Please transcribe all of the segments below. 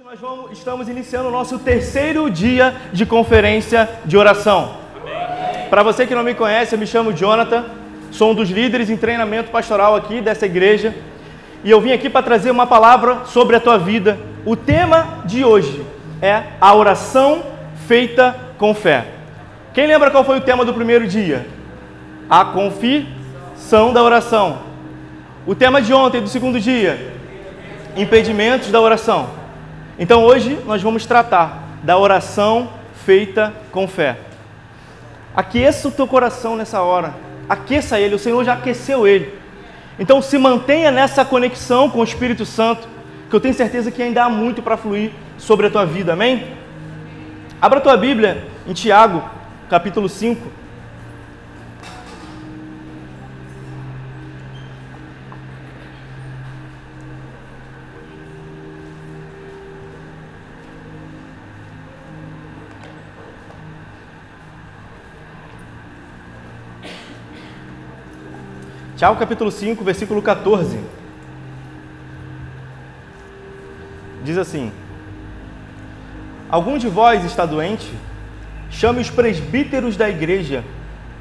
Hoje nós vamos, estamos iniciando o nosso terceiro dia de conferência de oração. Para você que não me conhece, eu me chamo Jonathan, sou um dos líderes em treinamento pastoral aqui dessa igreja e eu vim aqui para trazer uma palavra sobre a tua vida. O tema de hoje é a oração feita com fé. Quem lembra qual foi o tema do primeiro dia? A confissão da oração. O tema de ontem, do segundo dia? Impedimentos da oração. Então hoje nós vamos tratar da oração feita com fé. Aqueça o teu coração nessa hora. Aqueça ele, o Senhor já aqueceu ele. Então se mantenha nessa conexão com o Espírito Santo, que eu tenho certeza que ainda há muito para fluir sobre a tua vida. Amém? Abra a tua Bíblia em Tiago, capítulo 5. Tiago capítulo 5, versículo 14. Diz assim: Algum de vós está doente? Chame os presbíteros da igreja,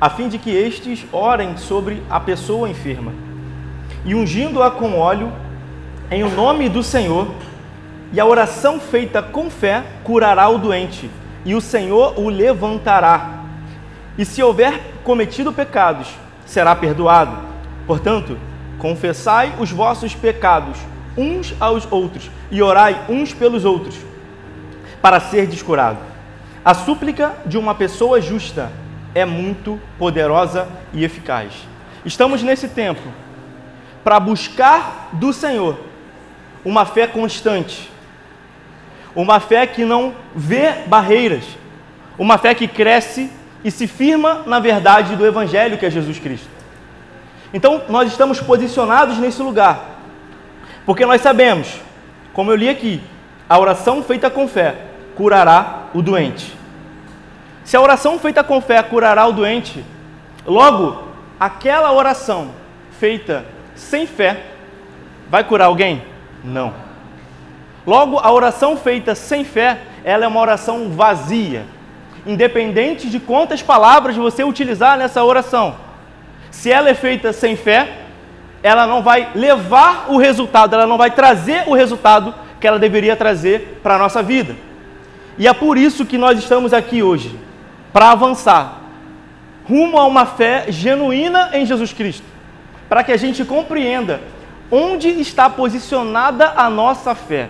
a fim de que estes orem sobre a pessoa enferma, e ungindo-a com óleo, em o nome do Senhor, e a oração feita com fé curará o doente, e o Senhor o levantará. E se houver cometido pecados, será perdoado Portanto, confessai os vossos pecados uns aos outros e orai uns pelos outros, para ser descurado. A súplica de uma pessoa justa é muito poderosa e eficaz. Estamos nesse tempo para buscar do Senhor uma fé constante, uma fé que não vê barreiras, uma fé que cresce e se firma na verdade do Evangelho que é Jesus Cristo. Então, nós estamos posicionados nesse lugar, porque nós sabemos, como eu li aqui, a oração feita com fé curará o doente. Se a oração feita com fé curará o doente, logo, aquela oração feita sem fé vai curar alguém? Não. Logo, a oração feita sem fé, ela é uma oração vazia, independente de quantas palavras você utilizar nessa oração se ela é feita sem fé, ela não vai levar o resultado, ela não vai trazer o resultado que ela deveria trazer para a nossa vida. E é por isso que nós estamos aqui hoje, para avançar rumo a uma fé genuína em Jesus Cristo, para que a gente compreenda onde está posicionada a nossa fé.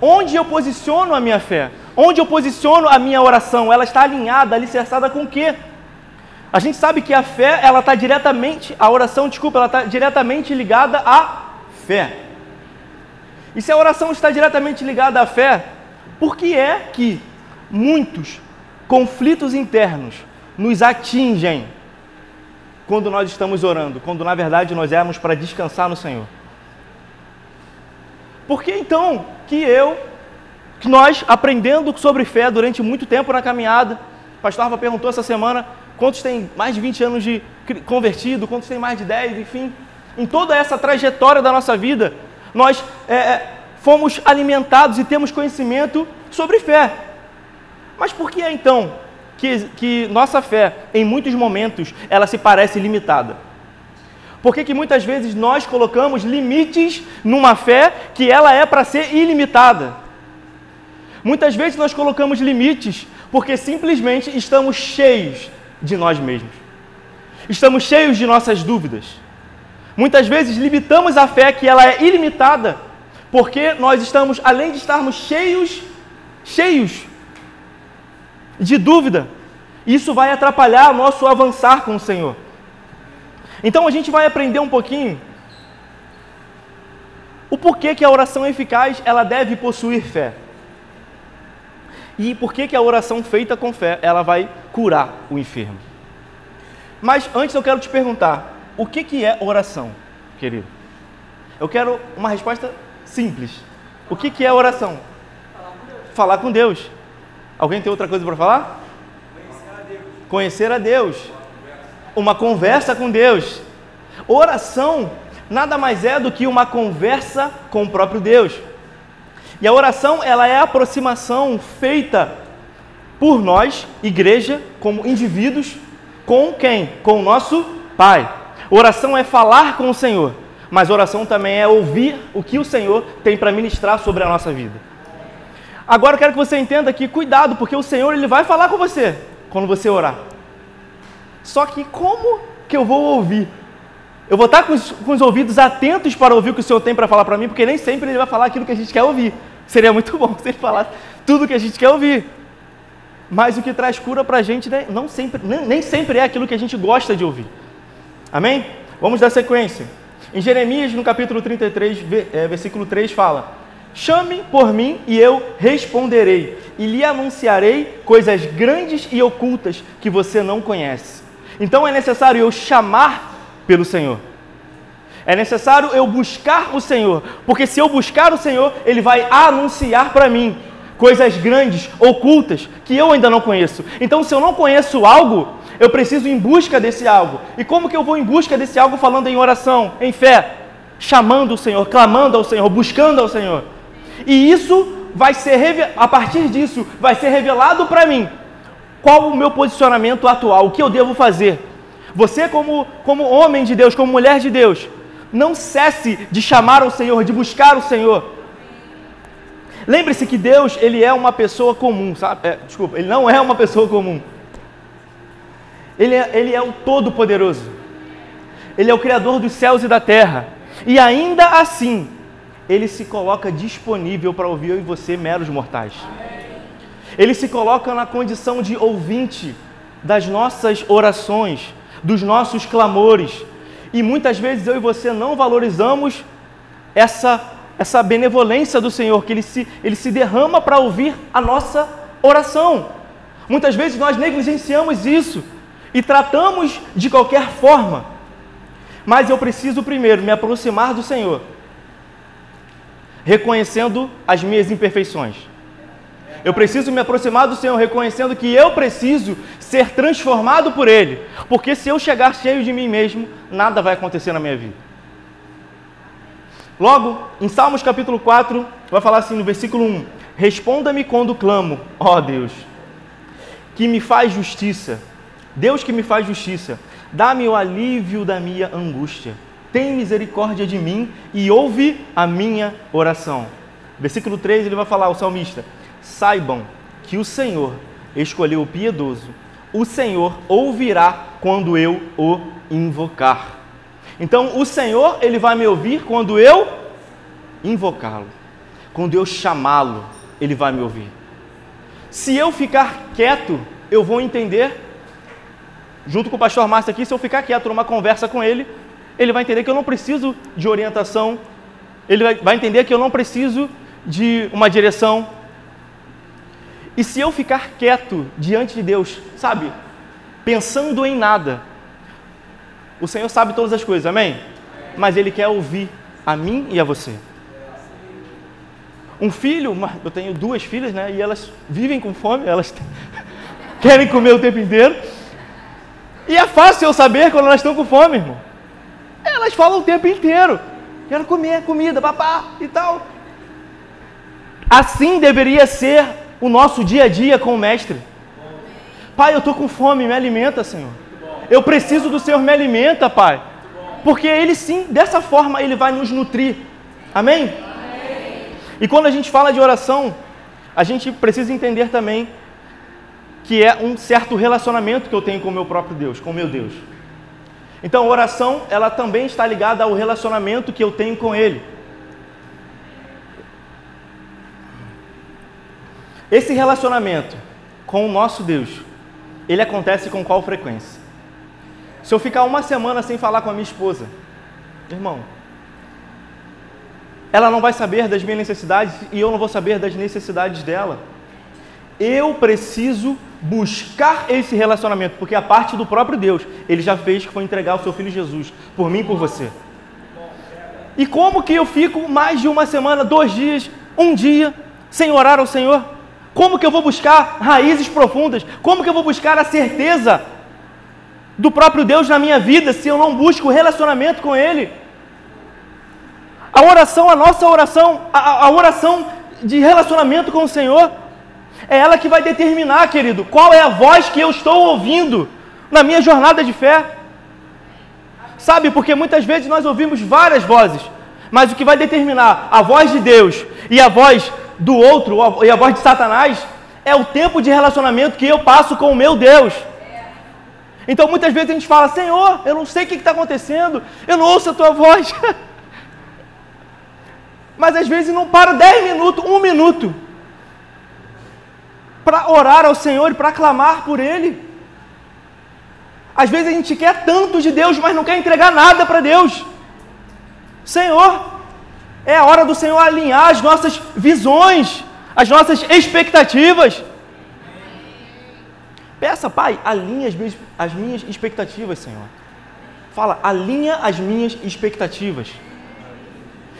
Onde eu posiciono a minha fé? Onde eu posiciono a minha oração? Ela está alinhada, alicerçada com o quê? A gente sabe que a fé, ela está diretamente, a oração, desculpa, ela está diretamente ligada à fé. E se a oração está diretamente ligada à fé, por que é que muitos conflitos internos nos atingem quando nós estamos orando, quando na verdade nós éramos para descansar no Senhor? Por que então que eu, que nós aprendendo sobre fé durante muito tempo na caminhada, o pastor Rafa perguntou essa semana, Quantos têm mais de 20 anos de convertido? Quantos têm mais de 10? Enfim, em toda essa trajetória da nossa vida, nós é, é, fomos alimentados e temos conhecimento sobre fé. Mas por que é então que, que nossa fé, em muitos momentos, ela se parece limitada? Por que, que muitas vezes nós colocamos limites numa fé que ela é para ser ilimitada? Muitas vezes nós colocamos limites porque simplesmente estamos cheios de nós mesmos. Estamos cheios de nossas dúvidas. Muitas vezes limitamos a fé que ela é ilimitada, porque nós estamos, além de estarmos cheios, cheios de dúvida, isso vai atrapalhar nosso avançar com o Senhor. Então a gente vai aprender um pouquinho o porquê que a oração eficaz ela deve possuir fé. E por que, que a oração feita com fé ela vai curar o enfermo? Mas antes eu quero te perguntar, o que, que é oração, querido? Eu quero uma resposta simples. O que, que é oração? Falar com Deus. Alguém tem outra coisa para falar? Conhecer a Deus. Conhecer a Deus. Uma conversa com Deus. Oração nada mais é do que uma conversa com o próprio Deus. E a oração, ela é a aproximação feita por nós, igreja, como indivíduos, com quem? Com o nosso Pai. Oração é falar com o Senhor, mas oração também é ouvir o que o Senhor tem para ministrar sobre a nossa vida. Agora eu quero que você entenda que cuidado, porque o Senhor ele vai falar com você quando você orar. Só que como que eu vou ouvir? Eu vou estar com os, com os ouvidos atentos para ouvir o que o Senhor tem para falar para mim, porque nem sempre Ele vai falar aquilo que a gente quer ouvir. Seria muito bom se Ele falasse tudo o que a gente quer ouvir. Mas o que traz cura para a gente né, não sempre, nem, nem sempre é aquilo que a gente gosta de ouvir. Amém? Vamos dar sequência. Em Jeremias, no capítulo 33, é, versículo 3, fala: Chame por mim e eu responderei, e lhe anunciarei coisas grandes e ocultas que você não conhece. Então é necessário eu chamar pelo Senhor. É necessário eu buscar o Senhor, porque se eu buscar o Senhor, Ele vai anunciar para mim coisas grandes, ocultas, que eu ainda não conheço. Então, se eu não conheço algo, eu preciso ir em busca desse algo. E como que eu vou em busca desse algo falando em oração, em fé, chamando o Senhor, clamando ao Senhor, buscando ao Senhor? E isso vai ser a partir disso vai ser revelado para mim qual o meu posicionamento atual, o que eu devo fazer. Você, como, como homem de Deus, como mulher de Deus, não cesse de chamar ao Senhor, de buscar o Senhor. Lembre-se que Deus, ele é uma pessoa comum, sabe? É, desculpa, ele não é uma pessoa comum. Ele é, ele é o Todo-Poderoso. Ele é o Criador dos céus e da terra. E ainda assim, ele se coloca disponível para ouvir eu e você, meros mortais. Ele se coloca na condição de ouvinte das nossas orações, dos nossos clamores. E muitas vezes eu e você não valorizamos essa, essa benevolência do Senhor, que ele se, ele se derrama para ouvir a nossa oração. Muitas vezes nós negligenciamos isso e tratamos de qualquer forma. Mas eu preciso primeiro me aproximar do Senhor, reconhecendo as minhas imperfeições eu preciso me aproximar do Senhor reconhecendo que eu preciso ser transformado por Ele. Porque se eu chegar cheio de mim mesmo, nada vai acontecer na minha vida. Logo, em Salmos capítulo 4, vai falar assim no versículo 1: Responda-me quando clamo, ó Deus, que me faz justiça. Deus que me faz justiça, dá-me o alívio da minha angústia. Tem misericórdia de mim e ouve a minha oração. Versículo 3, ele vai falar, o salmista: saibam que o Senhor escolheu o piedoso. O Senhor ouvirá quando eu o invocar. Então, o Senhor, ele vai me ouvir quando eu invocá-lo. Quando eu chamá-lo, ele vai me ouvir. Se eu ficar quieto, eu vou entender, junto com o pastor Márcio aqui, se eu ficar quieto numa conversa com ele, ele vai entender que eu não preciso de orientação, ele vai entender que eu não preciso de uma direção, e se eu ficar quieto diante de Deus, sabe, pensando em nada, o Senhor sabe todas as coisas, amém? Mas Ele quer ouvir a mim e a você. Um filho, eu tenho duas filhas, né? E elas vivem com fome, elas querem comer o tempo inteiro. E é fácil eu saber quando elas estão com fome, irmão. Elas falam o tempo inteiro. Quero comer comida, papá e tal. Assim deveria ser o nosso dia a dia com o Mestre. Pai, eu estou com fome, me alimenta, Senhor. Eu preciso do Senhor, me alimenta, Pai. Porque Ele sim, dessa forma, Ele vai nos nutrir. Amém? E quando a gente fala de oração, a gente precisa entender também que é um certo relacionamento que eu tenho com o meu próprio Deus, com o meu Deus. Então, oração, ela também está ligada ao relacionamento que eu tenho com Ele. Esse relacionamento com o nosso Deus, ele acontece com qual frequência? Se eu ficar uma semana sem falar com a minha esposa, irmão, ela não vai saber das minhas necessidades e eu não vou saber das necessidades dela. Eu preciso buscar esse relacionamento, porque a parte do próprio Deus, ele já fez que foi entregar o seu filho Jesus, por mim e por você. E como que eu fico mais de uma semana, dois dias, um dia, sem orar ao Senhor? Como que eu vou buscar raízes profundas? Como que eu vou buscar a certeza do próprio Deus na minha vida se eu não busco relacionamento com Ele? A oração, a nossa oração, a, a oração de relacionamento com o Senhor. É ela que vai determinar, querido, qual é a voz que eu estou ouvindo na minha jornada de fé. Sabe, porque muitas vezes nós ouvimos várias vozes, mas o que vai determinar a voz de Deus e a voz do outro, e a voz de Satanás, é o tempo de relacionamento que eu passo com o meu Deus. Então muitas vezes a gente fala, Senhor, eu não sei o que está acontecendo, eu não ouço a tua voz. Mas às vezes não para dez minutos, um minuto, para orar ao Senhor e para clamar por Ele. Às vezes a gente quer tanto de Deus, mas não quer entregar nada para Deus. Senhor, é a hora do Senhor alinhar as nossas visões, as nossas expectativas. Peça, Pai, alinha as minhas, as minhas expectativas, Senhor. Fala, alinha as minhas expectativas.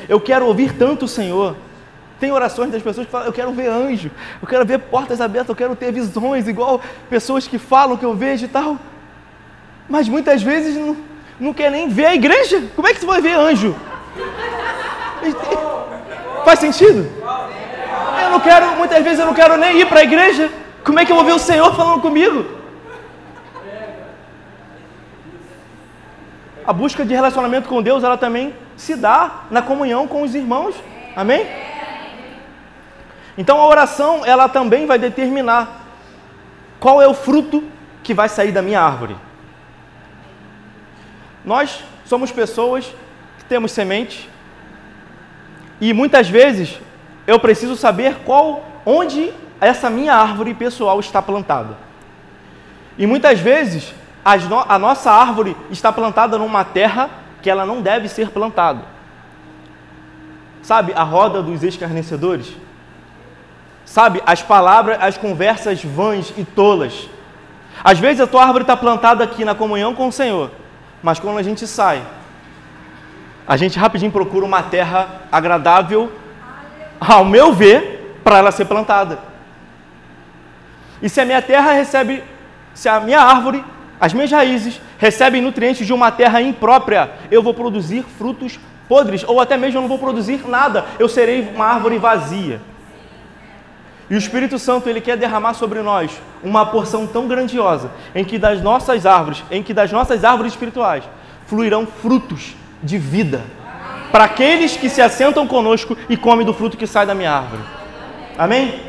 Eu quero ouvir tanto o Senhor. Tem orações das pessoas que falam, eu quero ver anjo, eu quero ver portas abertas, eu quero ter visões, igual pessoas que falam que eu vejo e tal. Mas muitas vezes não, não quer nem ver a igreja. Como é que você vai ver anjo? Faz sentido? Eu não quero, muitas vezes eu não quero nem ir para a igreja. Como é que eu vou ver o Senhor falando comigo? A busca de relacionamento com Deus, ela também se dá na comunhão com os irmãos. Amém? Então a oração, ela também vai determinar qual é o fruto que vai sair da minha árvore. Nós somos pessoas que temos semente e muitas vezes eu preciso saber qual onde essa minha árvore pessoal está plantada. E muitas vezes no, a nossa árvore está plantada numa terra que ela não deve ser plantada. Sabe a roda dos escarnecedores? Sabe as palavras, as conversas vãs e tolas. Às vezes a tua árvore está plantada aqui na comunhão com o Senhor, mas quando a gente sai, a gente rapidinho procura uma terra agradável, ao meu ver, para ela ser plantada. E se a minha terra recebe, se a minha árvore, as minhas raízes recebem nutrientes de uma terra imprópria, eu vou produzir frutos podres, ou até mesmo eu não vou produzir nada, eu serei uma árvore vazia. E o Espírito Santo ele quer derramar sobre nós uma porção tão grandiosa, em que das nossas árvores, em que das nossas árvores espirituais fluirão frutos de vida para aqueles que se assentam conosco e comem do fruto que sai da minha árvore. Amém?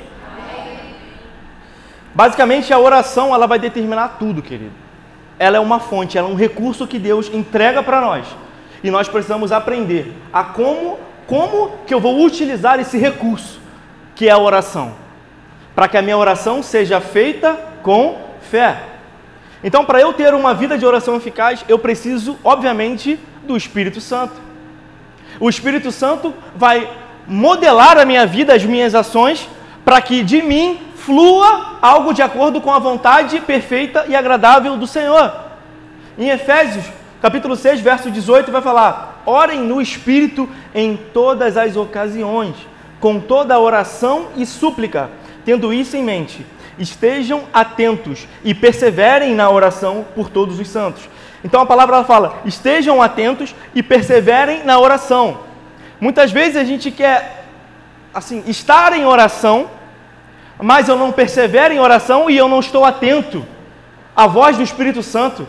Basicamente, a oração ela vai determinar tudo, querido. Ela é uma fonte, ela é um recurso que Deus entrega para nós. E nós precisamos aprender a como, como que eu vou utilizar esse recurso, que é a oração, para que a minha oração seja feita com fé. Então, para eu ter uma vida de oração eficaz, eu preciso, obviamente, do Espírito Santo. O Espírito Santo vai modelar a minha vida, as minhas ações, para que de mim flua algo de acordo com a vontade perfeita e agradável do Senhor. Em Efésios, capítulo 6, verso 18, vai falar: Orem no Espírito em todas as ocasiões, com toda oração e súplica, tendo isso em mente. Estejam atentos e perseverem na oração por todos os santos. Então a palavra fala: estejam atentos e perseverem na oração. Muitas vezes a gente quer assim, estar em oração, mas eu não persevero em oração e eu não estou atento à voz do Espírito Santo.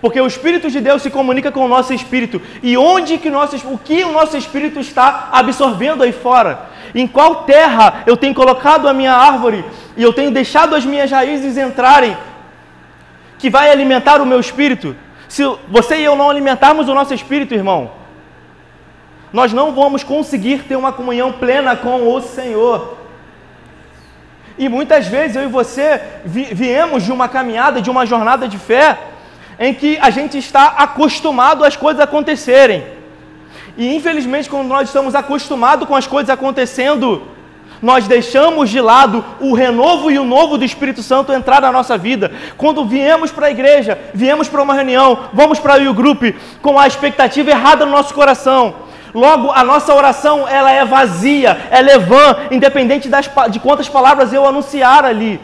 Porque o Espírito de Deus se comunica com o nosso espírito. E onde que nosso, o que o nosso espírito está absorvendo aí fora? Em qual terra eu tenho colocado a minha árvore e eu tenho deixado as minhas raízes entrarem, que vai alimentar o meu espírito? Se você e eu não alimentarmos o nosso espírito, irmão, nós não vamos conseguir ter uma comunhão plena com o Senhor. E muitas vezes eu e você viemos de uma caminhada, de uma jornada de fé, em que a gente está acostumado às coisas acontecerem. E infelizmente, quando nós estamos acostumados com as coisas acontecendo, nós deixamos de lado o renovo e o novo do Espírito Santo entrar na nossa vida. Quando viemos para a igreja, viemos para uma reunião, vamos para o group com a expectativa errada no nosso coração. Logo, a nossa oração ela é vazia, ela é vã, independente das, de quantas palavras eu anunciar ali.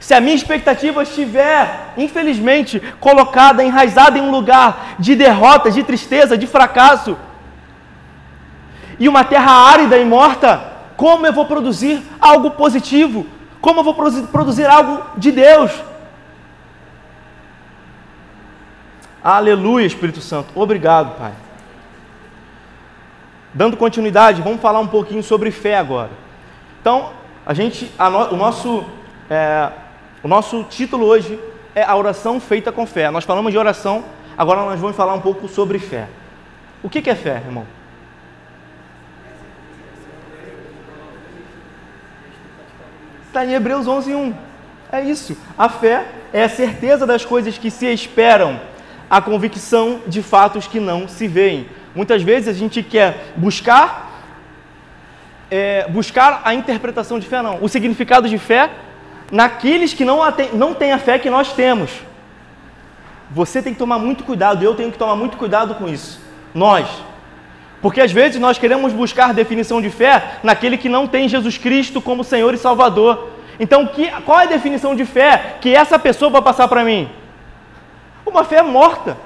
Se a minha expectativa estiver, infelizmente, colocada, enraizada em um lugar de derrota, de tristeza, de fracasso, e uma terra árida e morta, como eu vou produzir algo positivo? Como eu vou produzir algo de Deus? Aleluia, Espírito Santo. Obrigado, Pai. Dando continuidade, vamos falar um pouquinho sobre fé agora. Então, a gente, a no, o, nosso, é, o nosso título hoje é a oração feita com fé. Nós falamos de oração, agora nós vamos falar um pouco sobre fé. O que, que é fé, irmão? Está em Hebreus 11, 1. É isso. A fé é a certeza das coisas que se esperam, a convicção de fatos que não se veem. Muitas vezes a gente quer buscar é, buscar a interpretação de fé, não. O significado de fé naqueles que não, não têm a fé que nós temos. Você tem que tomar muito cuidado, eu tenho que tomar muito cuidado com isso. Nós. Porque às vezes nós queremos buscar definição de fé naquele que não tem Jesus Cristo como Senhor e Salvador. Então, que, qual é a definição de fé que essa pessoa vai passar para mim? Uma fé morta.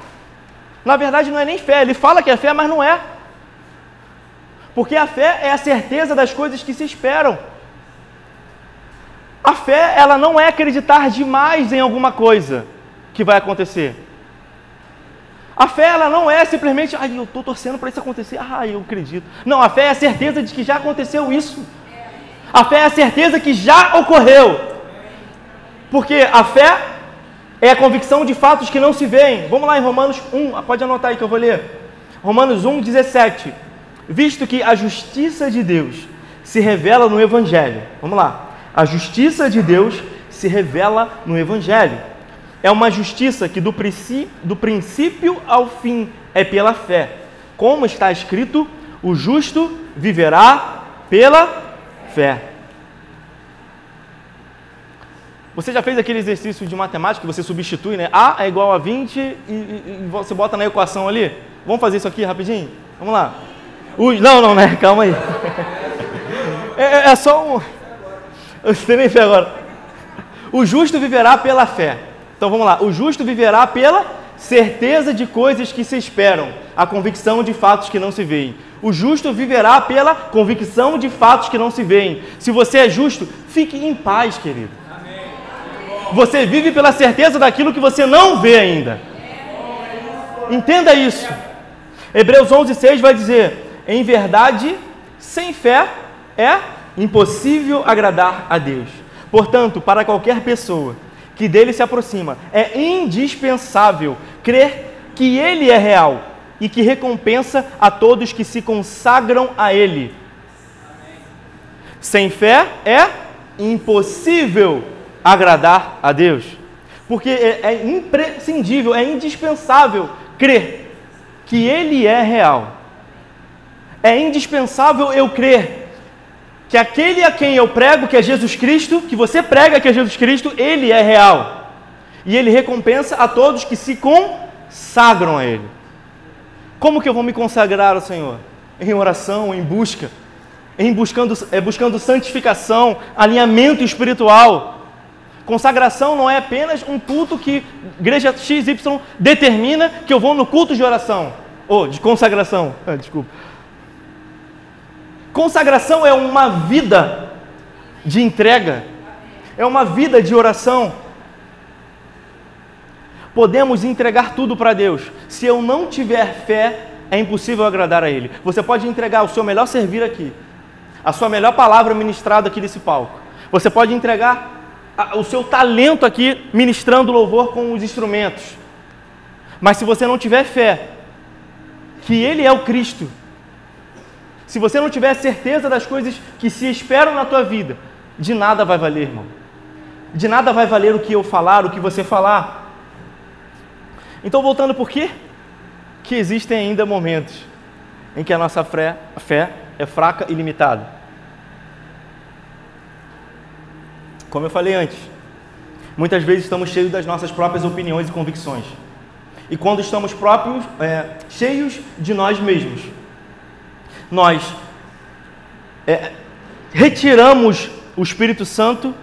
Na verdade, não é nem fé. Ele fala que é fé, mas não é. Porque a fé é a certeza das coisas que se esperam. A fé, ela não é acreditar demais em alguma coisa que vai acontecer. A fé ela não é simplesmente, ai, eu estou torcendo para isso acontecer, ah, eu acredito. Não, a fé é a certeza de que já aconteceu isso. A fé é a certeza que já ocorreu. Porque a fé é a convicção de fatos que não se veem. Vamos lá em Romanos 1, pode anotar aí que eu vou ler. Romanos 1, 17. Visto que a justiça de Deus se revela no Evangelho. Vamos lá. A justiça de Deus se revela no Evangelho é uma justiça que do do princípio ao fim é pela fé. Como está escrito, o justo viverá pela fé. Você já fez aquele exercício de matemática que você substitui, né? A é igual a 20 e, e, e você bota na equação ali? Vamos fazer isso aqui rapidinho? Vamos lá. O, não, não, né? Calma aí. É, é, é só um. Você nem fé agora. O justo viverá pela fé. Então vamos lá. O justo viverá pela certeza de coisas que se esperam, a convicção de fatos que não se veem. O justo viverá pela convicção de fatos que não se veem. Se você é justo, fique em paz, querido. Você vive pela certeza daquilo que você não vê ainda. Entenda isso. Hebreus 11:6 vai dizer: "Em verdade, sem fé é impossível agradar a Deus. Portanto, para qualquer pessoa que dele se aproxima. É indispensável crer que ele é real e que recompensa a todos que se consagram a ele. Sem fé é impossível agradar a Deus. Porque é, é imprescindível, é indispensável crer que Ele é real. É indispensável eu crer que aquele a quem eu prego, que é Jesus Cristo, que você prega que é Jesus Cristo, ele é real. E ele recompensa a todos que se consagram a ele. Como que eu vou me consagrar ao Senhor? Em oração, em busca, em buscando, é, buscando santificação, alinhamento espiritual. Consagração não é apenas um culto que igreja XY determina que eu vou no culto de oração, ou de consagração, ah, desculpa Consagração é uma vida de entrega, é uma vida de oração. Podemos entregar tudo para Deus. Se eu não tiver fé, é impossível agradar a Ele. Você pode entregar o seu melhor servir aqui, a sua melhor palavra ministrada aqui nesse palco. Você pode entregar o seu talento aqui ministrando louvor com os instrumentos. Mas se você não tiver fé que Ele é o Cristo, se você não tiver certeza das coisas que se esperam na tua vida, de nada vai valer, irmão. De nada vai valer o que eu falar, o que você falar. Então, voltando por quê? Que existem ainda momentos em que a nossa fé, fé é fraca e limitada. Como eu falei antes, muitas vezes estamos cheios das nossas próprias opiniões e convicções. E quando estamos próprios, é, cheios de nós mesmos, nós é, retiramos o Espírito Santo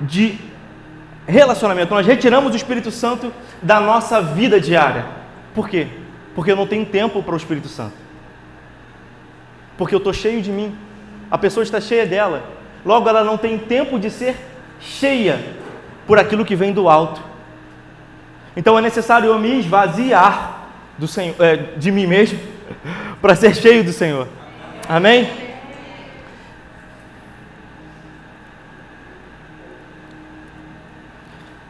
de relacionamento, nós retiramos o Espírito Santo da nossa vida diária. Por quê? Porque eu não tenho tempo para o Espírito Santo. Porque eu estou cheio de mim. a pessoa está cheia dela. Logo, ela não tem tempo de ser cheia por aquilo que vem do alto. Então é necessário eu me esvaziar do Senhor, é, de mim mesmo para ser cheio do Senhor. Amém?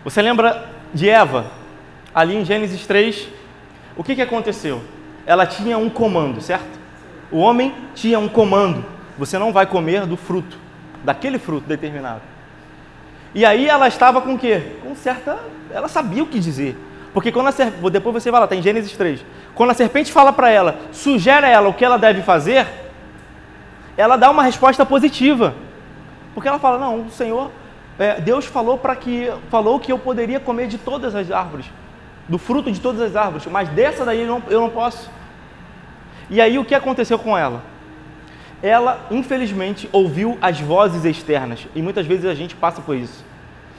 Você lembra de Eva, ali em Gênesis 3? O que, que aconteceu? Ela tinha um comando, certo? O homem tinha um comando: você não vai comer do fruto, daquele fruto determinado. E aí ela estava com o quê? Com certa. Ela sabia o que dizer. Porque quando a serpente. Depois você vai lá, está em Gênesis 3. Quando a serpente fala para ela, sugere a ela o que ela deve fazer, ela dá uma resposta positiva. Porque ela fala: Não, o Senhor. É, Deus falou para que falou que eu poderia comer de todas as árvores, do fruto de todas as árvores, mas dessa daí eu não, eu não posso. E aí o que aconteceu com ela? Ela, infelizmente, ouviu as vozes externas. E muitas vezes a gente passa por isso.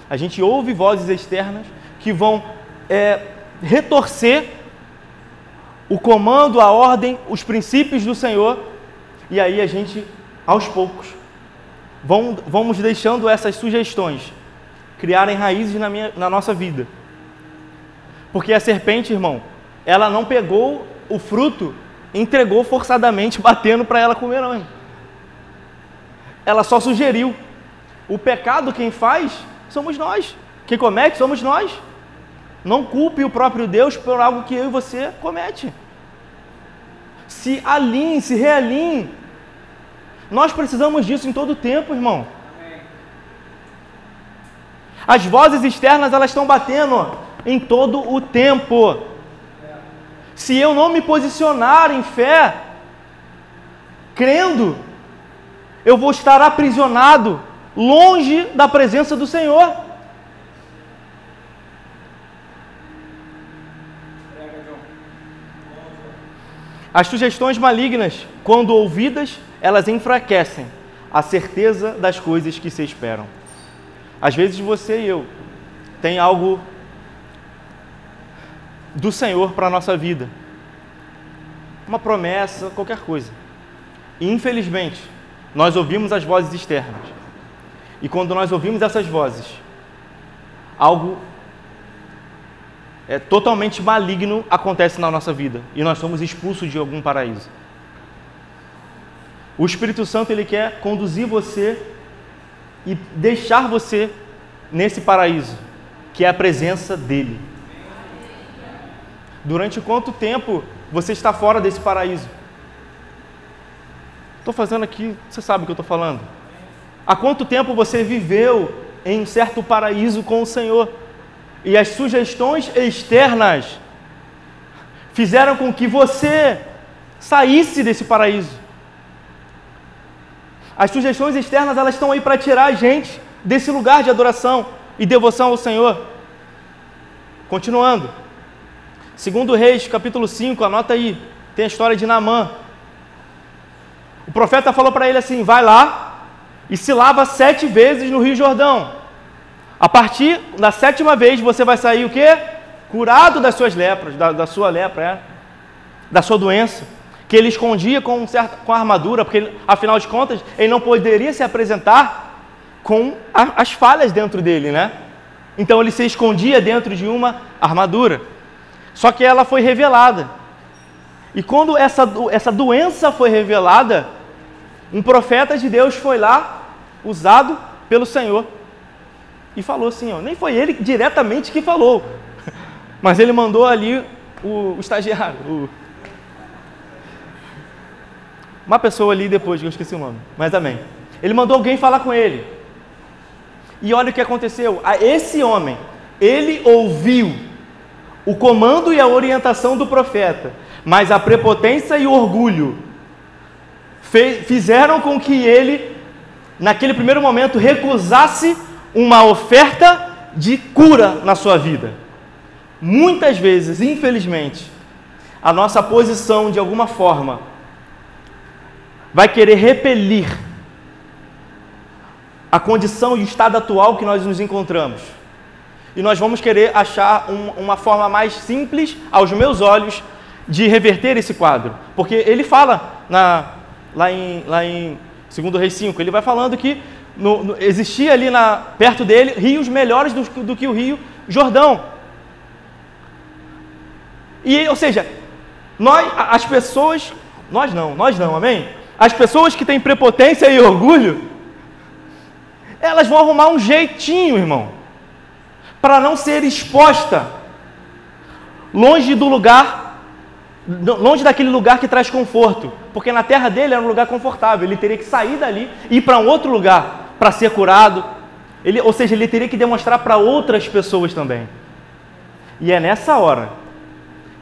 A gente ouve vozes externas que vão é, retorcer o comando, a ordem, os princípios do Senhor. E aí a gente, aos poucos, vamos deixando essas sugestões criarem raízes na, minha, na nossa vida. Porque a serpente, irmão, ela não pegou o fruto entregou forçadamente, batendo para ela comer, não. Ela só sugeriu. O pecado quem faz somos nós. Quem comete somos nós. Não culpe o próprio Deus por algo que eu e você comete. Se alinhe, se realinhe. Nós precisamos disso em todo o tempo, irmão. As vozes externas elas estão batendo em todo o tempo. Se eu não me posicionar em fé, crendo, eu vou estar aprisionado, longe da presença do Senhor. As sugestões malignas, quando ouvidas, elas enfraquecem a certeza das coisas que se esperam. Às vezes você e eu tem algo do Senhor para a nossa vida. Uma promessa, qualquer coisa. E infelizmente, nós ouvimos as vozes externas. E quando nós ouvimos essas vozes, algo é totalmente maligno acontece na nossa vida e nós somos expulsos de algum paraíso. O Espírito Santo ele quer conduzir você e deixar você nesse paraíso, que é a presença dele. Durante quanto tempo você está fora desse paraíso? Estou fazendo aqui, você sabe o que eu estou falando. Há quanto tempo você viveu em certo paraíso com o Senhor? E as sugestões externas fizeram com que você saísse desse paraíso. As sugestões externas elas estão aí para tirar a gente desse lugar de adoração e devoção ao Senhor. Continuando. Segundo Reis, capítulo 5, anota aí, tem a história de Naamã. O profeta falou para ele assim: vai lá e se lava sete vezes no Rio Jordão. A partir da sétima vez você vai sair o quê? Curado das suas lepras, da, da sua lepra, é? da sua doença, que ele escondia com, certa, com armadura, porque afinal de contas ele não poderia se apresentar com a, as falhas dentro dele, né? Então ele se escondia dentro de uma armadura. Só que ela foi revelada. E quando essa, essa doença foi revelada, um profeta de Deus foi lá, usado pelo Senhor, e falou assim: ó, nem foi ele diretamente que falou, mas ele mandou ali o, o estagiário, o... uma pessoa ali depois, que eu esqueci o nome, mas amém. Ele mandou alguém falar com ele. E olha o que aconteceu: esse homem, ele ouviu o comando e a orientação do profeta, mas a prepotência e o orgulho fizeram com que ele, naquele primeiro momento, recusasse uma oferta de cura na sua vida. Muitas vezes, infelizmente, a nossa posição, de alguma forma, vai querer repelir a condição e o estado atual que nós nos encontramos e nós vamos querer achar um, uma forma mais simples, aos meus olhos, de reverter esse quadro. Porque ele fala na, lá, em, lá em Segundo Reis 5, ele vai falando que no, no, existia ali na, perto dele rios melhores do, do que o rio Jordão. E, ou seja, nós, as pessoas, nós não, nós não, amém? As pessoas que têm prepotência e orgulho, elas vão arrumar um jeitinho, irmão, para não ser exposta longe do lugar, longe daquele lugar que traz conforto, porque na terra dele era um lugar confortável, ele teria que sair dali e ir para um outro lugar para ser curado, ele, ou seja, ele teria que demonstrar para outras pessoas também. E é nessa hora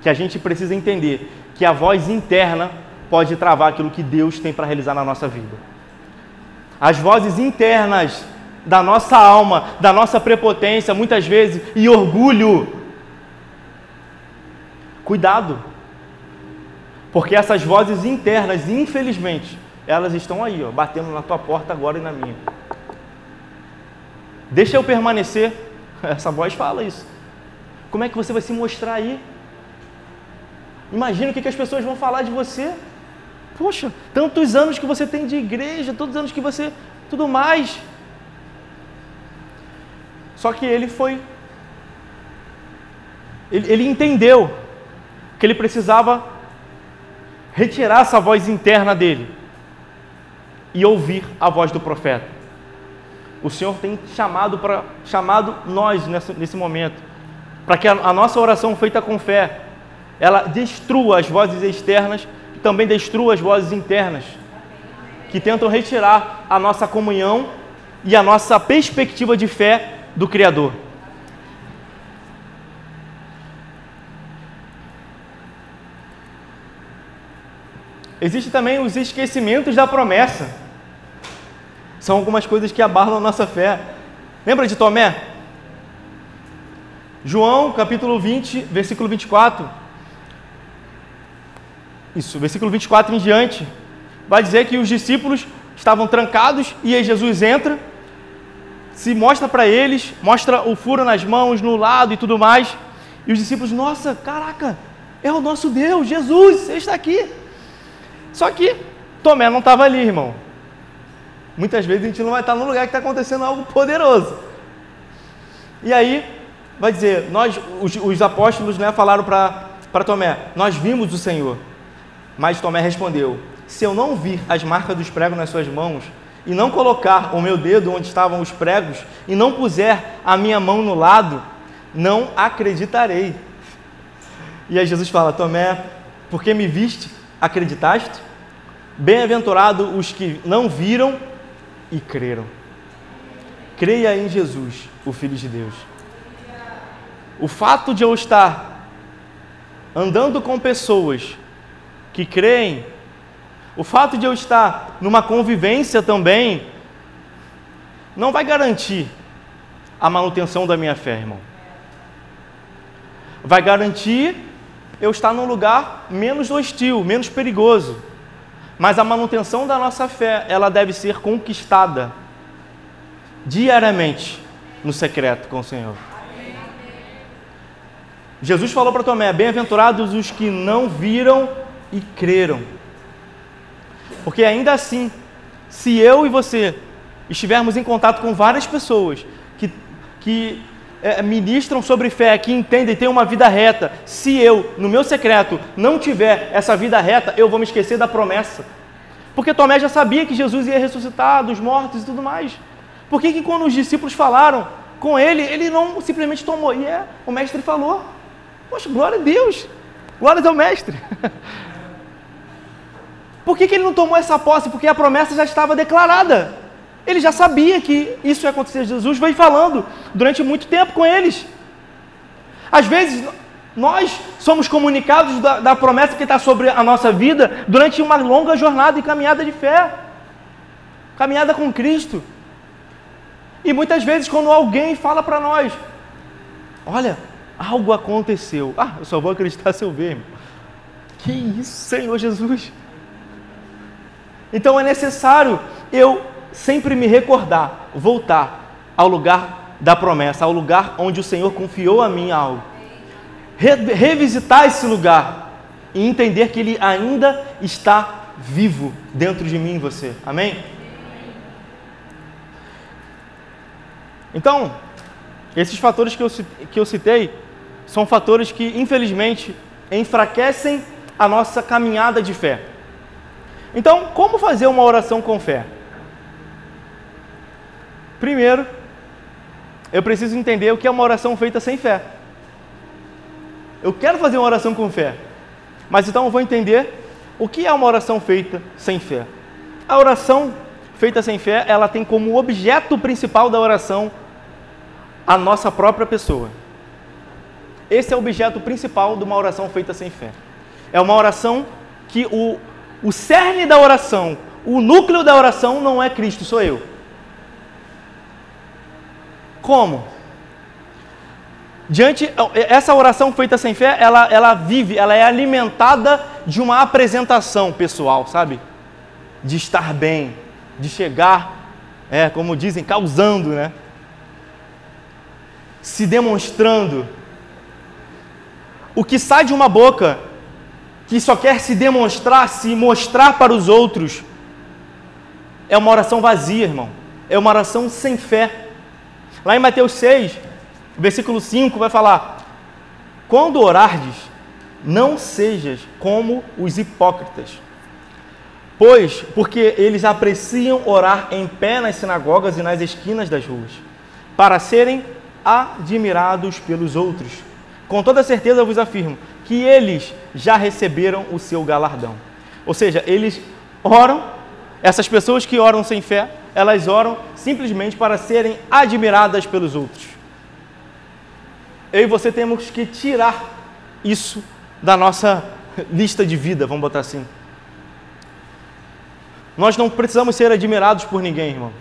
que a gente precisa entender que a voz interna pode travar aquilo que Deus tem para realizar na nossa vida. As vozes internas da nossa alma, da nossa prepotência, muitas vezes, e orgulho. Cuidado, porque essas vozes internas, infelizmente, elas estão aí, ó, batendo na tua porta agora e na minha. Deixa eu permanecer. Essa voz fala isso. Como é que você vai se mostrar aí? Imagina o que, as pessoas vão falar de você. Poxa, tantos anos que você tem de igreja, tantos anos que você. tudo mais. Só que ele foi. Ele, ele entendeu que ele precisava retirar essa voz interna dele e ouvir a voz do profeta. O Senhor tem chamado para chamado nós nesse, momento, para que a, a nossa oração feita com fé, ela destrua as vozes externas e também destrua as vozes internas, que tentam retirar a nossa comunhão e a nossa perspectiva de fé do Criador. Existem também os esquecimentos da promessa. São algumas coisas que abalam a nossa fé. Lembra de Tomé? João, capítulo 20, versículo 24. Isso, versículo 24 em diante. Vai dizer que os discípulos estavam trancados e aí Jesus entra, se mostra para eles, mostra o furo nas mãos, no lado e tudo mais. E os discípulos, nossa, caraca, é o nosso Deus, Jesus, você está aqui. Só que Tomé não estava ali, irmão. Muitas vezes a gente não vai estar no lugar que está acontecendo algo poderoso. E aí, vai dizer, nós, os, os apóstolos, né, falaram para Tomé, nós vimos o Senhor. Mas Tomé respondeu, se eu não vir as marcas dos pregos nas suas mãos, e não colocar o meu dedo onde estavam os pregos, e não puser a minha mão no lado, não acreditarei. E aí Jesus fala, Tomé, porque me viste, acreditaste? Bem-aventurado os que não viram e creram. Creia em Jesus, o Filho de Deus. O fato de eu estar andando com pessoas que creem, o fato de eu estar numa convivência também, não vai garantir a manutenção da minha fé, irmão. Vai garantir eu estar num lugar menos hostil, menos perigoso. Mas a manutenção da nossa fé, ela deve ser conquistada diariamente no secreto com o Senhor. Jesus falou para Tomé: Bem-aventurados os que não viram e creram. Porque ainda assim, se eu e você estivermos em contato com várias pessoas que, que é, ministram sobre fé, que entendem têm uma vida reta, se eu, no meu secreto, não tiver essa vida reta, eu vou me esquecer da promessa. Porque Tomé já sabia que Jesus ia ressuscitar dos mortos e tudo mais. Por que, que quando os discípulos falaram com ele, ele não simplesmente tomou? E é, o mestre falou. Poxa, glória a Deus. Glória ao mestre. Por que, que ele não tomou essa posse? Porque a promessa já estava declarada. Ele já sabia que isso ia acontecer. Jesus veio falando durante muito tempo com eles. Às vezes, nós somos comunicados da, da promessa que está sobre a nossa vida durante uma longa jornada e caminhada de fé caminhada com Cristo. E muitas vezes, quando alguém fala para nós: Olha, algo aconteceu. Ah, eu só vou acreditar se eu ver. Irmão. Que isso, Senhor Jesus. Então é necessário eu sempre me recordar, voltar ao lugar da promessa, ao lugar onde o Senhor confiou a mim algo. Re revisitar esse lugar e entender que Ele ainda está vivo dentro de mim e você. Amém? Então, esses fatores que eu, que eu citei são fatores que, infelizmente, enfraquecem a nossa caminhada de fé. Então, como fazer uma oração com fé? Primeiro, eu preciso entender o que é uma oração feita sem fé. Eu quero fazer uma oração com fé, mas então eu vou entender o que é uma oração feita sem fé. A oração feita sem fé, ela tem como objeto principal da oração a nossa própria pessoa. Esse é o objeto principal de uma oração feita sem fé. É uma oração que o, o cerne da oração, o núcleo da oração não é Cristo, sou eu. Como? Diante essa oração feita sem fé, ela, ela vive, ela é alimentada de uma apresentação pessoal, sabe? De estar bem, de chegar, é, como dizem, causando, né? Se demonstrando. O que sai de uma boca que só quer se demonstrar, se mostrar para os outros, é uma oração vazia, irmão. É uma oração sem fé. Lá em Mateus 6, versículo 5, vai falar: Quando orardes, não sejas como os hipócritas. Pois, porque eles apreciam orar em pé nas sinagogas e nas esquinas das ruas, para serem admirados pelos outros. Com toda certeza vos afirmo que eles já receberam o seu galardão. Ou seja, eles oram, essas pessoas que oram sem fé, elas oram simplesmente para serem admiradas pelos outros. Eu e você temos que tirar isso da nossa lista de vida, vamos botar assim. Nós não precisamos ser admirados por ninguém, irmão.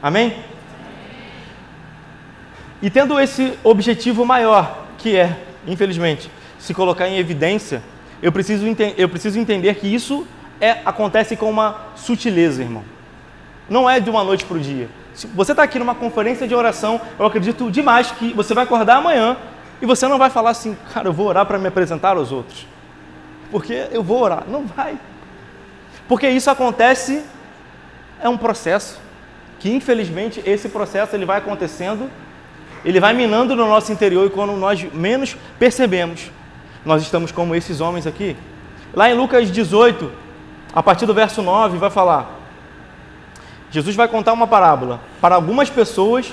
Amém? E tendo esse objetivo maior, que é, infelizmente, se colocar em evidência, eu preciso, eu preciso entender que isso é, acontece com uma sutileza, irmão. Não é de uma noite para o dia. Se você está aqui numa conferência de oração, eu acredito demais que você vai acordar amanhã e você não vai falar assim, cara, eu vou orar para me apresentar aos outros. Porque eu vou orar. Não vai. Porque isso acontece, é um processo. Que infelizmente esse processo ele vai acontecendo, ele vai minando no nosso interior e quando nós menos percebemos, nós estamos como esses homens aqui. Lá em Lucas 18, a partir do verso 9, vai falar: Jesus vai contar uma parábola para algumas pessoas,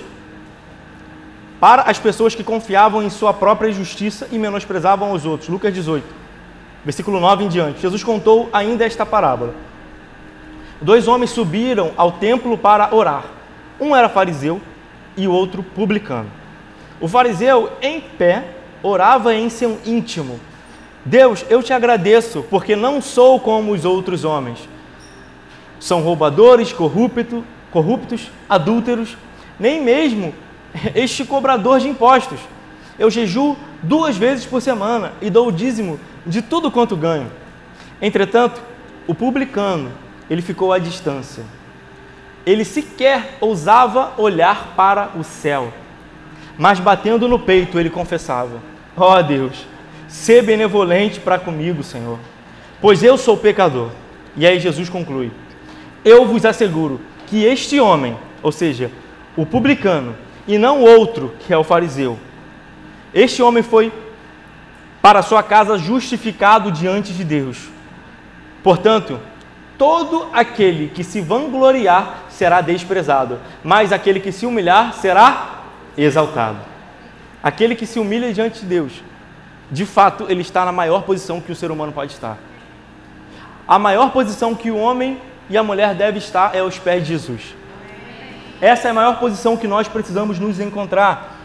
para as pessoas que confiavam em sua própria justiça e menosprezavam os outros. Lucas 18, versículo 9 em diante. Jesus contou ainda esta parábola. Dois homens subiram ao templo para orar. Um era fariseu e o outro publicano. O fariseu, em pé, orava em seu íntimo: Deus, eu te agradeço, porque não sou como os outros homens são roubadores, corrupto, corruptos, adúlteros, nem mesmo este cobrador de impostos. Eu jejuo duas vezes por semana e dou o dízimo de tudo quanto ganho. Entretanto, o publicano, ele ficou à distância. Ele sequer ousava olhar para o céu, mas batendo no peito, ele confessava: Ó oh Deus, sê benevolente para comigo, Senhor, pois eu sou pecador. E aí Jesus conclui: eu vos asseguro que este homem, ou seja, o publicano, e não outro, que é o fariseu, este homem foi para sua casa justificado diante de Deus. Portanto, todo aquele que se vangloriar será desprezado, mas aquele que se humilhar será exaltado. Aquele que se humilha diante de Deus, de fato, ele está na maior posição que o ser humano pode estar. A maior posição que o homem e a mulher deve estar é aos pés de Jesus. Essa é a maior posição que nós precisamos nos encontrar.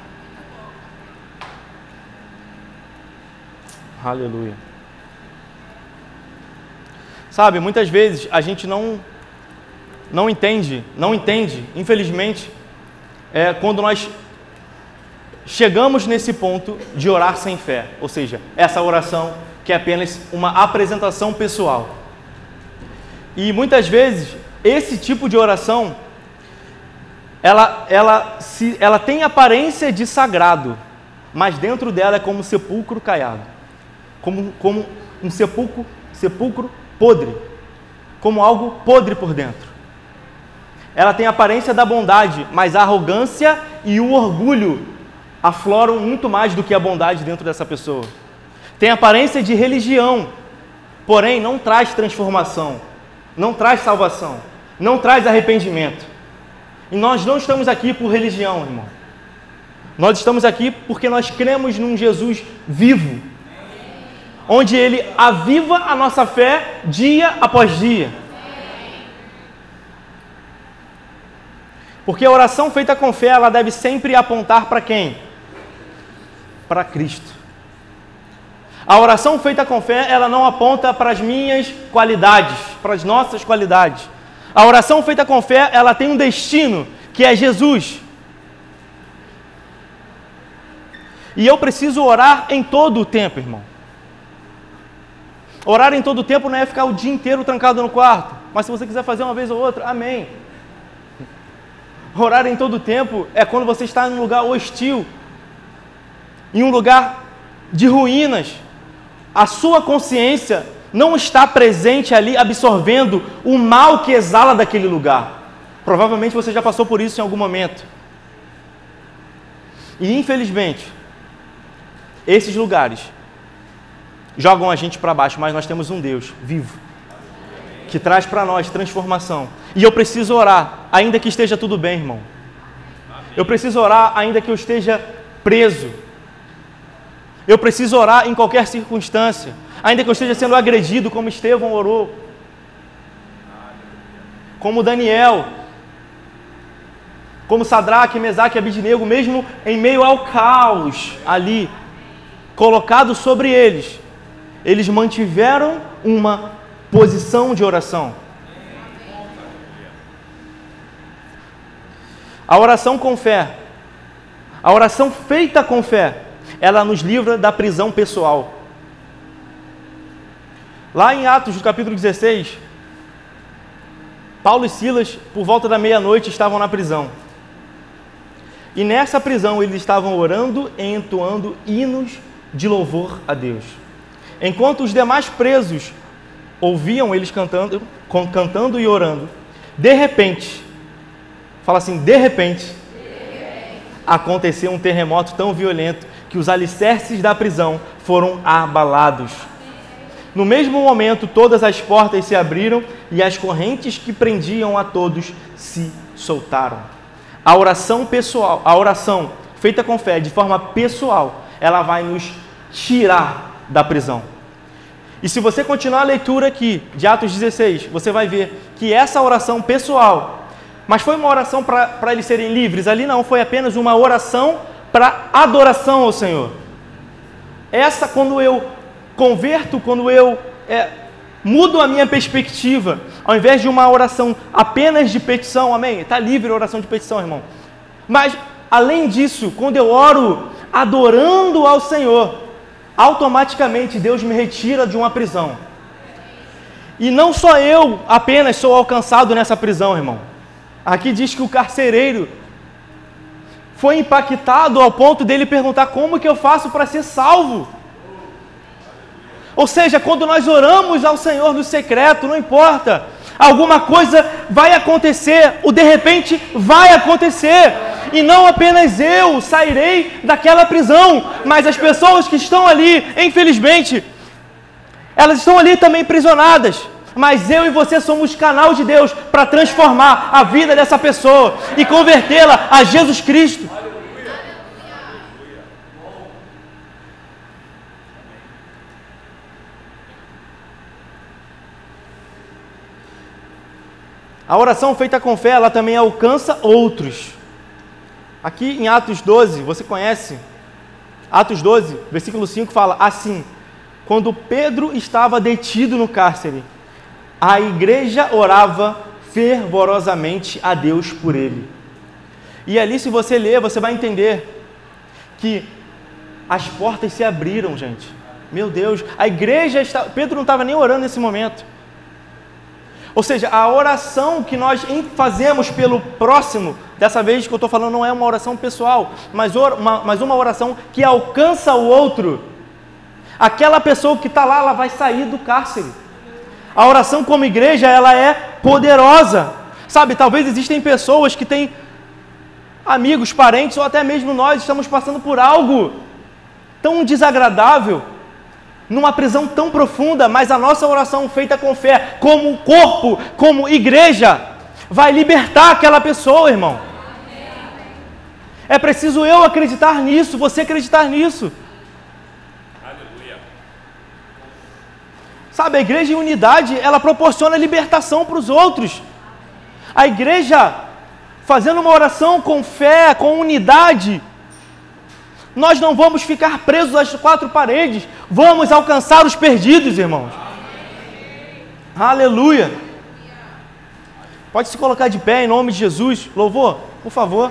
Aleluia. Sabe, muitas vezes a gente não não entende, não entende, infelizmente, é quando nós chegamos nesse ponto de orar sem fé, ou seja, essa oração que é apenas uma apresentação pessoal. E muitas vezes esse tipo de oração ela, ela, se, ela tem aparência de sagrado, mas dentro dela é como um sepulcro caiado, como, como um sepulcro, sepulcro podre, como algo podre por dentro. ela tem aparência da bondade, mas a arrogância e o orgulho afloram muito mais do que a bondade dentro dessa pessoa. Tem aparência de religião, porém não traz transformação, não traz salvação, não traz arrependimento. E nós não estamos aqui por religião, irmão. Nós estamos aqui porque nós cremos num Jesus vivo, onde ele aviva a nossa fé dia após dia. Porque a oração feita com fé, ela deve sempre apontar para quem? Para Cristo. A oração feita com fé, ela não aponta para as minhas qualidades, para as nossas qualidades. A oração feita com fé, ela tem um destino, que é Jesus. E eu preciso orar em todo o tempo, irmão. Orar em todo o tempo não é ficar o dia inteiro trancado no quarto. Mas se você quiser fazer uma vez ou outra, amém. Orar em todo o tempo é quando você está em um lugar hostil, em um lugar de ruínas. A sua consciência não está presente ali absorvendo o mal que exala daquele lugar. Provavelmente você já passou por isso em algum momento. E infelizmente, esses lugares jogam a gente para baixo, mas nós temos um Deus vivo que traz para nós transformação. E eu preciso orar, ainda que esteja tudo bem, irmão. Eu preciso orar, ainda que eu esteja preso. Eu preciso orar em qualquer circunstância, ainda que eu esteja sendo agredido, como Estevão orou, como Daniel, como Sadraque, Mesaque e Abidnego, mesmo em meio ao caos ali, colocado sobre eles, eles mantiveram uma posição de oração. A oração com fé, a oração feita com fé, ela nos livra da prisão pessoal. Lá em Atos, no capítulo 16, Paulo e Silas, por volta da meia-noite, estavam na prisão. E nessa prisão eles estavam orando e entoando hinos de louvor a Deus. Enquanto os demais presos ouviam eles cantando, cantando e orando. De repente, fala assim, de repente, de repente, aconteceu um terremoto tão violento que os alicerces da prisão foram abalados. No mesmo momento, todas as portas se abriram e as correntes que prendiam a todos se soltaram. A oração pessoal, a oração feita com fé, de forma pessoal, ela vai nos tirar da prisão. E se você continuar a leitura aqui de Atos 16, você vai ver que essa oração pessoal, mas foi uma oração para eles serem livres, ali não, foi apenas uma oração para adoração ao Senhor. Essa, quando eu converto, quando eu é, mudo a minha perspectiva, ao invés de uma oração apenas de petição, amém? Está livre a oração de petição, irmão. Mas, além disso, quando eu oro adorando ao Senhor, automaticamente Deus me retira de uma prisão. E não só eu apenas sou alcançado nessa prisão, irmão. Aqui diz que o carcereiro foi impactado ao ponto dele perguntar como que eu faço para ser salvo. Ou seja, quando nós oramos ao Senhor no secreto, não importa, alguma coisa vai acontecer, o de repente vai acontecer e não apenas eu sairei daquela prisão, mas as pessoas que estão ali, infelizmente, elas estão ali também prisionadas. Mas eu e você somos canal de Deus para transformar a vida dessa pessoa e convertê-la a Jesus Cristo. A oração feita com fé, ela também alcança outros. Aqui em Atos 12, você conhece? Atos 12, versículo 5 fala assim: Quando Pedro estava detido no cárcere, a igreja orava fervorosamente a Deus por ele. E ali, se você ler, você vai entender que as portas se abriram, gente. Meu Deus, a igreja está. Pedro não estava nem orando nesse momento. Ou seja, a oração que nós fazemos pelo próximo, dessa vez que eu estou falando não é uma oração pessoal, mas uma, mas uma oração que alcança o outro. Aquela pessoa que está lá, ela vai sair do cárcere. A oração como igreja, ela é poderosa. Sabe, talvez existem pessoas que têm amigos, parentes ou até mesmo nós estamos passando por algo tão desagradável, numa prisão tão profunda, mas a nossa oração feita com fé, como corpo, como igreja, vai libertar aquela pessoa, irmão. É preciso eu acreditar nisso, você acreditar nisso. Sabe, a igreja em unidade, ela proporciona libertação para os outros. A igreja fazendo uma oração com fé, com unidade, nós não vamos ficar presos às quatro paredes, vamos alcançar os perdidos, irmãos. Amém. Aleluia. Pode se colocar de pé em nome de Jesus. Louvor, por favor.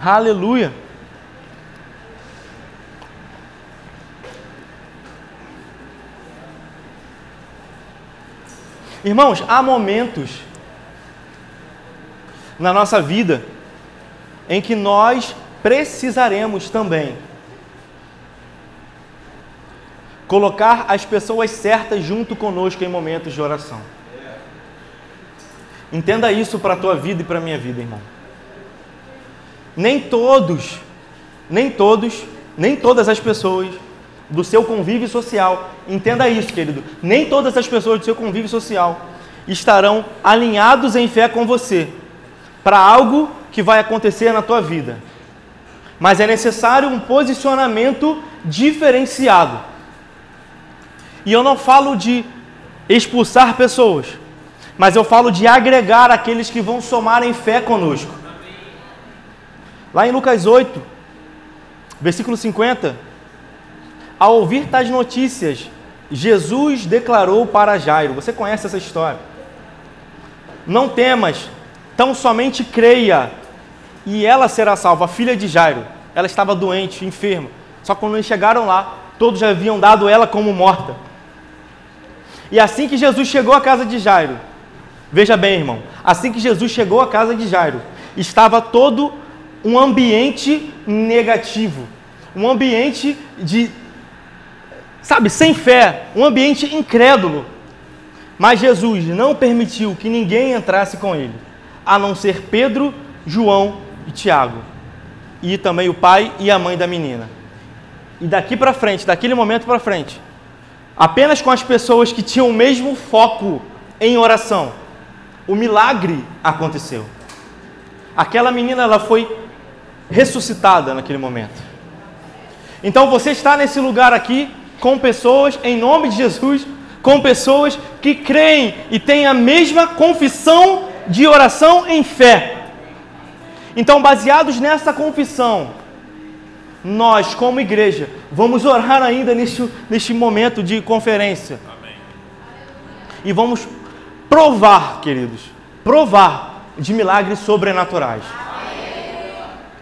Aleluia. Irmãos, há momentos na nossa vida em que nós precisaremos também colocar as pessoas certas junto conosco em momentos de oração. Entenda isso para a tua vida e para a minha vida, irmão. Nem todos, nem todos, nem todas as pessoas do seu convívio social. Entenda isso, querido. Nem todas as pessoas do seu convívio social estarão alinhados em fé com você para algo que vai acontecer na tua vida. Mas é necessário um posicionamento diferenciado. E eu não falo de expulsar pessoas, mas eu falo de agregar aqueles que vão somar em fé conosco. Lá em Lucas 8, versículo 50, ao ouvir tais notícias, Jesus declarou para Jairo: Você conhece essa história? Não temas, tão somente creia, e ela será salva. A filha de Jairo, ela estava doente, enferma. Só que quando eles chegaram lá, todos já haviam dado ela como morta. E assim que Jesus chegou à casa de Jairo, veja bem, irmão, assim que Jesus chegou à casa de Jairo, estava todo um ambiente negativo, um ambiente de sabe, sem fé, um ambiente incrédulo. Mas Jesus não permitiu que ninguém entrasse com ele, a não ser Pedro, João e Tiago, e também o pai e a mãe da menina. E daqui para frente, daquele momento para frente, apenas com as pessoas que tinham o mesmo foco em oração, o milagre aconteceu. Aquela menina ela foi ressuscitada naquele momento. Então você está nesse lugar aqui com pessoas, em nome de Jesus, com pessoas que creem e têm a mesma confissão de oração em fé. Então, baseados nessa confissão, nós, como igreja, vamos orar ainda neste, neste momento de conferência. Amém. E vamos provar, queridos, provar de milagres sobrenaturais.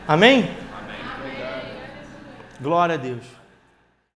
Amém? Amém? Amém? Glória a Deus.